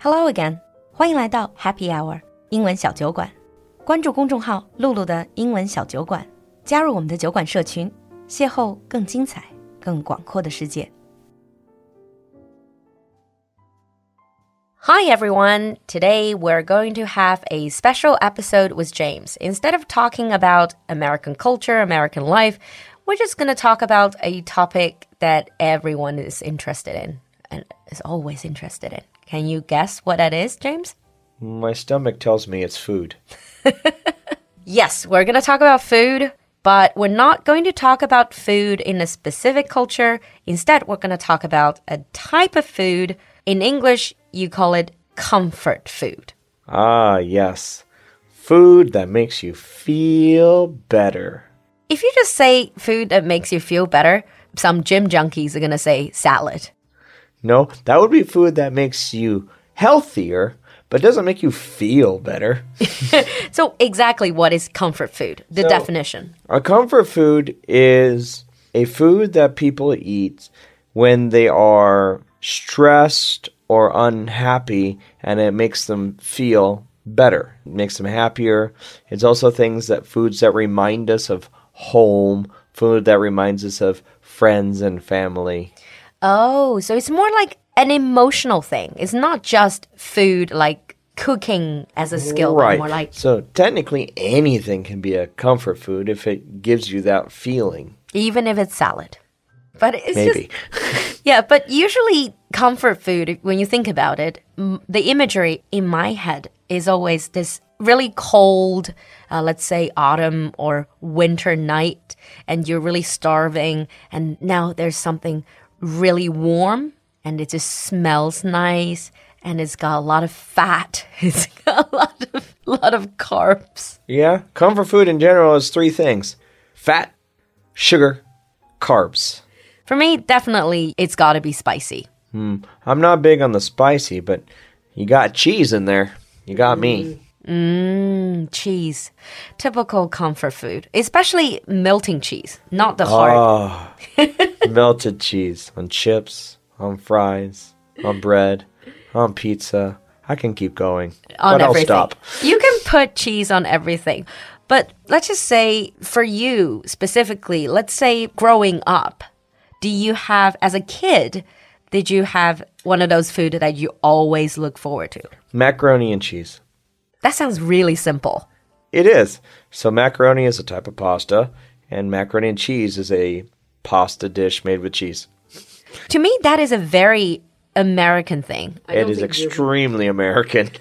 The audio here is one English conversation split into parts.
Hello again，欢迎来到 Happy Hour 英文小酒馆。关注公众号“露露的英文小酒馆”，加入我们的酒馆社群，邂逅更精彩、更广阔的世界。Hi everyone! Today we're going to have a special episode with James. Instead of talking about American culture, American life, we're just going to talk about a topic that everyone is interested in and is always interested in. can you guess what that is, James? My stomach tells me it's food. Yes, we're going to talk about food, but we're not going to talk about food in a specific culture. Instead, we're going to talk about a type of food. In English, you call it comfort food. Ah, yes. Food that makes you feel better. If you just say food that makes you feel better, some gym junkies are going to say salad. No, that would be food that makes you healthier, but doesn't make you feel better. So, exactly what is comfort food? The So- definition. A comfort food is a food that people eat when they are stressed or unhappy and it makes them feel better. It makes them happier. It's also things that foods that remind us of home, food that reminds us of friends and family. Oh, so it's more like an emotional thing. It's not just food like cooking as a skill, Right. more like so technically anything can be a comfort food if it gives you that feeling. even if it's salad. But it's Maybe. just yeah. But usually, comfort food, when you think about it, the imagery in my head is always this really cold, uh, let's say autumn or winter night, and you're really starving, and now there's something really warm, and it just smells nice. And it's got a lot of fat. It's got a lot of lot of carbs. Yeah, comfort food in general is three things fat, sugar, carbs. For me, definitely, it's got to be spicy. Hmm. I'm not big on the spicy, but you got cheese in there. You got me. Mm, cheese. Typical comfort food, especially melting cheese, not the hard. Oh, melted cheese on chips, on fries, on bread, on pizza. I can keep going, on but I'll everything. stop. You can put cheese on everything. But let's just say for you specifically, let's say growing up, do you have as a kid, did you have one of those food that you always look forward to? Macaroni and cheese. That sounds really simple. It is. So macaroni is a type of pasta, and macaroni and cheese is a pasta dish made with cheese. To me, that is a very American thing. It is extremely American.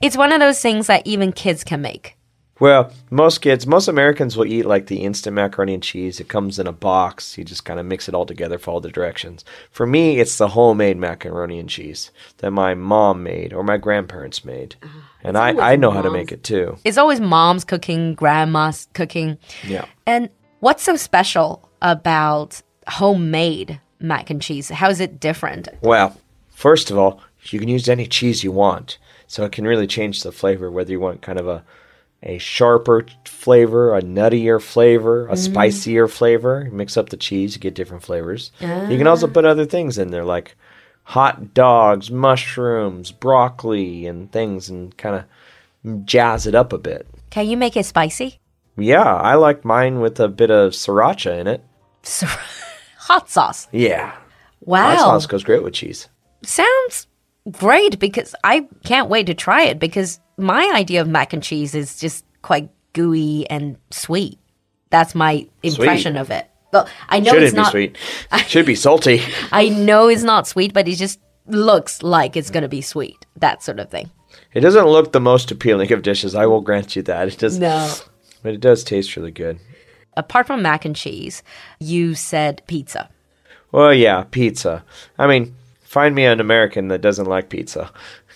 It's one of those things that even kids can make. Well, most kids, most Americans will eat like the instant macaroni and cheese. It comes in a box. You just kind of mix it all together, follow the directions. For me, it's the homemade macaroni and cheese that my mom made or my grandparents made. And I, I know how to make it too. It's always mom's cooking, grandma's cooking. Yeah. And what's so special about homemade mac and cheese? How is it different? Well, first of all, you can use any cheese you want. So it can really change the flavor, whether you want kind of a a sharper flavor, a nuttier flavor, a mm-hmm. spicier flavor. Mix up the cheese, you get different flavors. You can also ah. put other things in there like hot dogs, mushrooms, broccoli, and things, and kind of jazz it up a bit. Can you make it spicy? Yeah, I like mine with a bit of sriracha in it. Hot sauce. Yeah, Wow. hot sauce goes great with cheese. Sounds great because I can't wait to try it because my idea of mac and cheese is just quite gooey and sweet. That's my impression of it. Well, I know Shouldn't it's be not sweet. Should be salty. I know it's not sweet, but it just looks like it's going to be sweet. That sort of thing. It doesn't look the most appealing of dishes. I will grant you that. It does, No. but it does taste really good. Apart from mac and cheese, you said pizza. Well, yeah, pizza. I mean, find me an American that doesn't like pizza,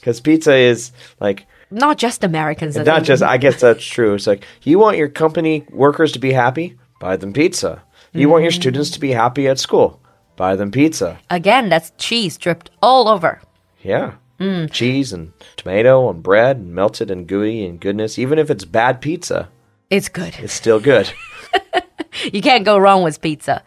because pizza is like Not just Americans. Not just. I guess that's true. It's like you want your company workers to be happy, buy them pizza. You want your students to be happy at school, buy them pizza. Again, that's cheese dripped all over. Yeah. Hmm. Cheese and tomato and bread and melted and gooey and goodness. Even if it's bad pizza, It's good. it's still good. You can't go wrong with pizza.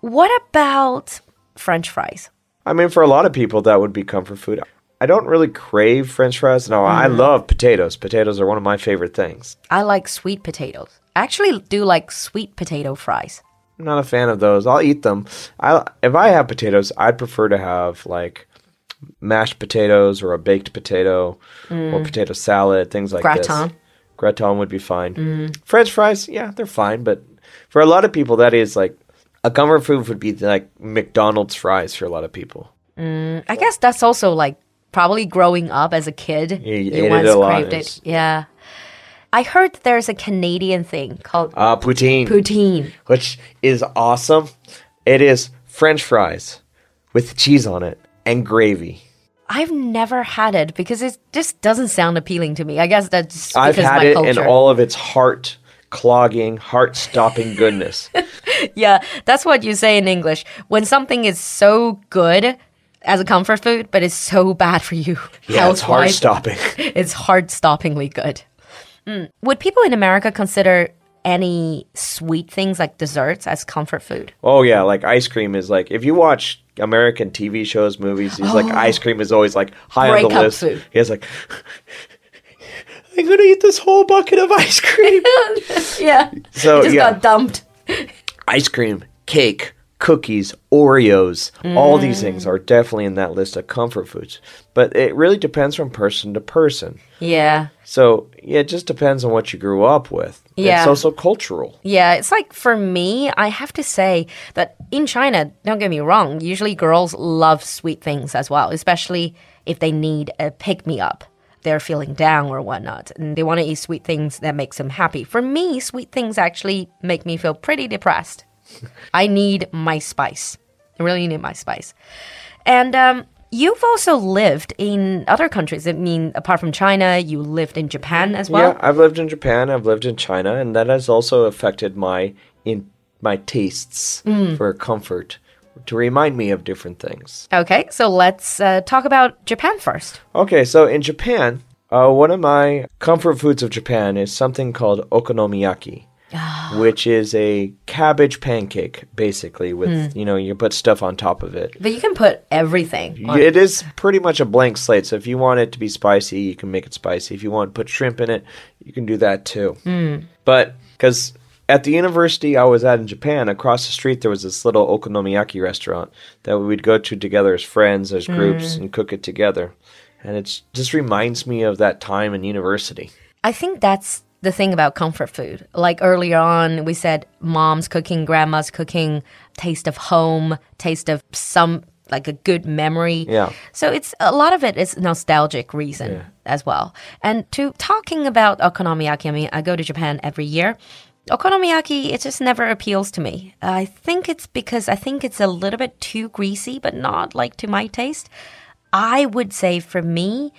What about French fries? I mean, for a lot of people, that would be comfort food. I don't really crave French fries. No, I mm-hmm. love potatoes. Potatoes are one of my favorite things. I like sweet potatoes. I actually do like sweet potato fries. I'm not a fan of those. I'll eat them. I if I have potatoes, I'd prefer to have like mashed potatoes or a baked potato or mm. potato salad, things like Gratin. this. Gratin would be fine. Mm-hmm. French fries, yeah, they're fine, but for a lot of people, that is like a comfort food would be like McDonald's fries for a lot of people. Mm, I guess that's also like probably growing up as a kid. You it once lot. craved it. Yeah. I heard there's a Canadian thing called Uh, poutine, poutine. which is awesome. It is French fries with cheese on it and gravy. I've never had it because it just doesn't sound appealing to me. I guess that's I've because had my it culture. in all of its heart clogging, heart stopping goodness. Yeah, that's what you say in English. When something is so good as a comfort food, but it's so bad for you yeah, it's hard stopping. it's heart-stoppingly good. Mm. Would people in America consider any sweet things like desserts as comfort food? Oh yeah, like ice cream is like if you watch American TV shows, movies, he's like ice cream is always like high on the list. food. He has like I'm gonna eat this whole bucket of ice cream. yeah. So, it just yeah. got dumped. ice cream, cake, cookies, Oreos, all these Mm. things are definitely in that list of comfort foods. But it really depends from person to person. Yeah. So yeah, it just depends on what you grew up with. Yeah. It's also cultural. Yeah, it's like for me, I have to say that in China, don't get me wrong, usually girls love sweet things as well, especially if they need a pick me up. They're feeling down or whatnot, and they want to eat sweet things that makes them happy. For me, sweet things actually make me feel pretty depressed. I need my spice. I really need my spice. And um, you've also lived in other countries. I mean, apart from China, you lived in Japan as well. yeah, I've lived in Japan, I've lived in China, and that has also affected my in my tastes Mm. for comfort to remind me of different things. Okay, so let's uh, talk about Japan first. Okay, so in Japan, uh, one of my comfort foods of Japan is something called okonomiyaki, Ah. which is a cabbage pancake, basically, with, hmm. you know, you put stuff on top of it. But you can put everything. On It is pretty much a blank slate. So if you want it to be spicy, you can make it spicy. If you want to put shrimp in it, you can do that too. Hmm. But because at the university I was at in Japan, across the street there was this little okonomiyaki restaurant that we'd go to together as friends, as groups, hmm. and cook it together. And it just reminds me of that time in university. I think that's the thing about comfort food. Like earlier on, we said mom's cooking, grandma's cooking, taste of home, taste of some like a good memory. Yeah. So it's a lot of it is nostalgic reason as well. And to talking about okonomiyaki, I mean, I go to Japan every year. Okonomiyaki, it just never appeals to me. I think it's because I think it's a little bit too greasy, but not like to my taste. I would say for me,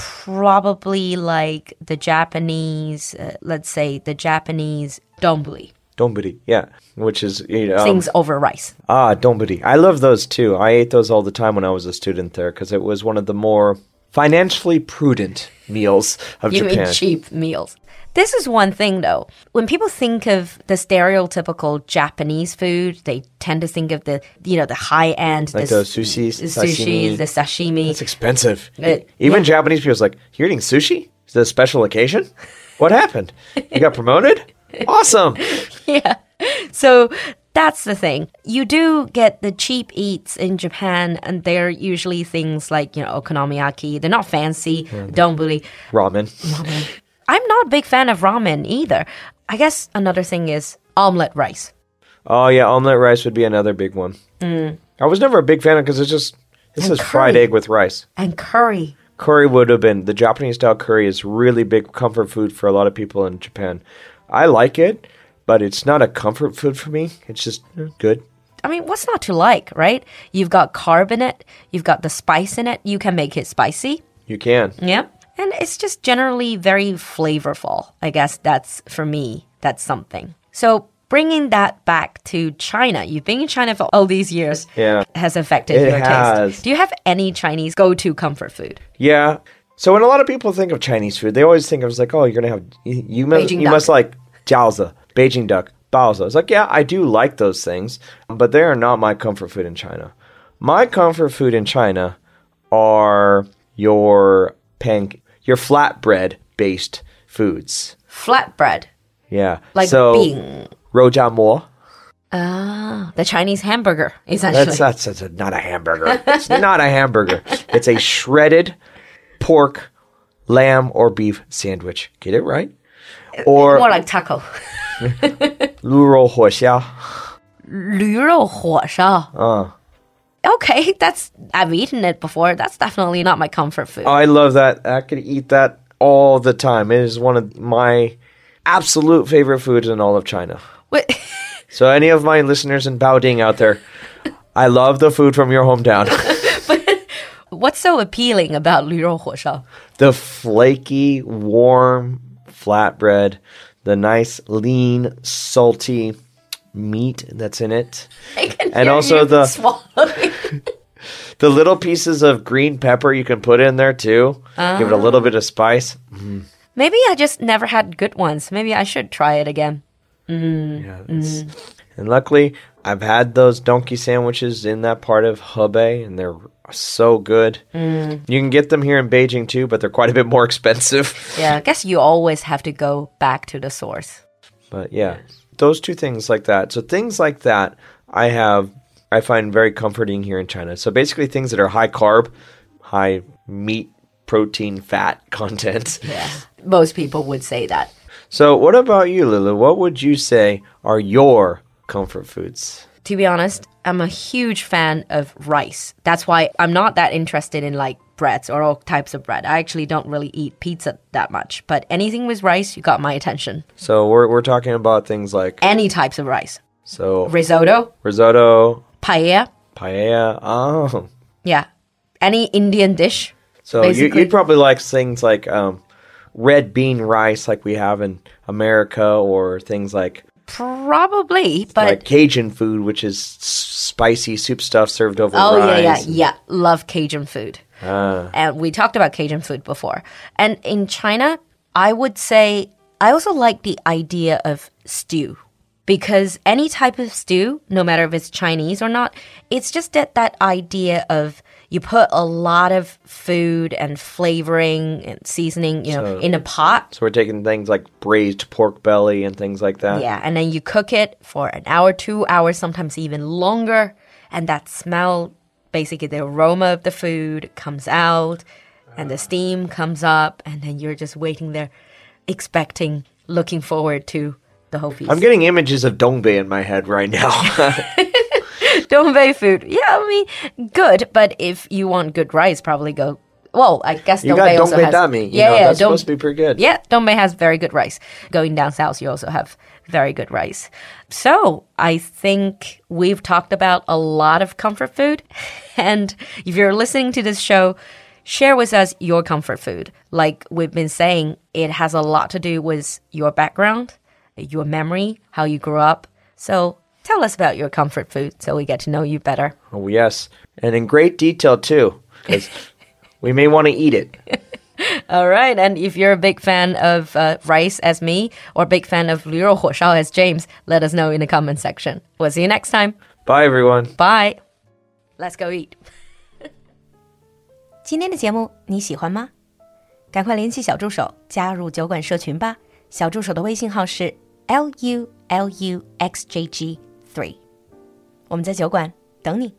probably like the Japanese, uh, let's say the Japanese donburi, Donburi, yeah, which is you know, um, things over rice. Ah, donburi. I love those too. I ate those all the time when I was a student there because it was one of the more financially prudent meals of You Japan. mean cheap meals. This is one thing though. When people think of the stereotypical Japanese food, they tend to think of the you know the high end, Like the, the sushis, the sashimi. sushi, the sashimi. It's expensive. Uh, it- Even yeah. Japanese people's like, you're eating sushi? Is it a special occasion? What happened? You got promoted? Awesome. yeah. So that's the thing. You do get the cheap eats in Japan, and they're usually things like, you know, okonomiyaki. They're not fancy, mm-hmm. donburi. Ramen. ramen. I'm not a big fan of ramen either. I guess another thing is omelet rice. Oh yeah, omelet rice would be another big one. I was never a big fan of because it's just this Mm. And is fried egg with rice. And curry. Curry would have been the Japanese style curry is really big comfort food for a lot of people in Japan. I like it, but it's not a comfort food for me. It's just good. I mean, what's not to like, right? You've got carb in it, you've got the spice in it, you can make it spicy. You can. Yeah. And it's just generally very flavorful. I guess that's for me, that's something. So bringing that back to China, you've been in China for all these years. Yeah. Has affected It your has. taste. Do you have any Chinese go to comfort food? Yeah. So when a lot of people think of Chinese food, they always think of it's like, oh, you're gonna have you, you must you duck. must like jiaozi, Beijing duck, baozi. It's like, yeah, I do like those things, but they are not my comfort food in China. My comfort food in China are your pan your flatbread based foods. Flatbread. Yeah. Like so. Roujiamo. Ah, the Chinese hamburger, essentially. That's, that's, that's a, not a hamburger. it's not a hamburger. It's a shredded pork, lamb, or beef sandwich. Get it right? Uh, or more like taco. 驴肉火烧。驴肉火烧。Uh, okay, that's I've eaten it before. That's definitely not my comfort food. I love that. I could eat that all the time. It is one of my absolute favorite foods in all of China. What? so any of my listeners in Baoding out there, I love the food from your hometown. what's so appealing about Lu Rou The flaky, warm flatbread, the nice, lean, salty meat that's in it, I can And also you the- the little pieces of green pepper you can put in there too. Give it a little bit of spice. Mm. Maybe I just never had good ones. Maybe I should try it again. Mm. Yeah, mm. it's- And luckily, I've had those donkey sandwiches in that part of Hebei, and they're so good. You can get them here in Beijing too, but they're quite a bit more expensive. Yeah, I guess you always have to go back to the source. But yeah, those two things like that. So things like that, I have, I find very comforting here in China. So basically, things that are high carb, high meat, protein, fat content. Yeah. Most people would say that. So what about you, Lulu? What would you say are your comfort foods? To be honest, I'm a huge fan of rice. That's why I'm not that interested in like breads or all types of bread. I actually don't really eat pizza that much. But anything with rice, you got my attention. So we're we're talking about things like Any types of rice. so Risotto, risotto, paella. paella. Oh, Yeah. Any Indian dish. so you, Basically- you'd probably like things like um, red bean rice, like we have in America, or things like Probably, but like Cajun food, which is spicy soup stuff served over oh yeah, rice. yeah, yeah. Love Cajun food. Ah, and we talked about Cajun food before. And in China, I would say I also like the idea of stew because any type of stew, no matter if it's Chinese or not, it's just that that idea of you put a lot of food and flavoring and seasoning, you know, So- in a pot. so we're taking things like braised pork belly and things like that. Yeah, and then you cook it for an hour, two hours, sometimes even longer, and that smell, basically the aroma of the food comes out, and the steam comes up, and then you're just waiting there, expecting, looking forward to the whole feast. I'm getting images of Dongbei in my head right now. Dongbei food, yeah, I mean, good, but if you want good rice, probably go. Well, I guess you Dongbei got also Dongbei has. Dami. Yeah, know, yeah, that's Dong- supposed to be pretty good. Yeah, Dongbei has very good rice. Going down south, you also have very good rice. So I think we've talked about a lot of comfort food. And if you're listening to this show, share with us your comfort food. Like we've been saying, it has a lot to do with your background, your memory, how you grew up. So tell us about your comfort food so we get to know you better. Oh yes, and in great detail too, because we may want to eat it. All right. And if you're a big fan of uh, rice as me or a big fan of 驴肉火烧 as James, let us know in the comment section. We'll see you next time. Bye everyone. Bye. Let's go eat. 今天的节目你喜欢吗？赶快联系小助手加入酒馆社群吧。小助手的微信号是 l u l u x j g three，我们在酒馆等你。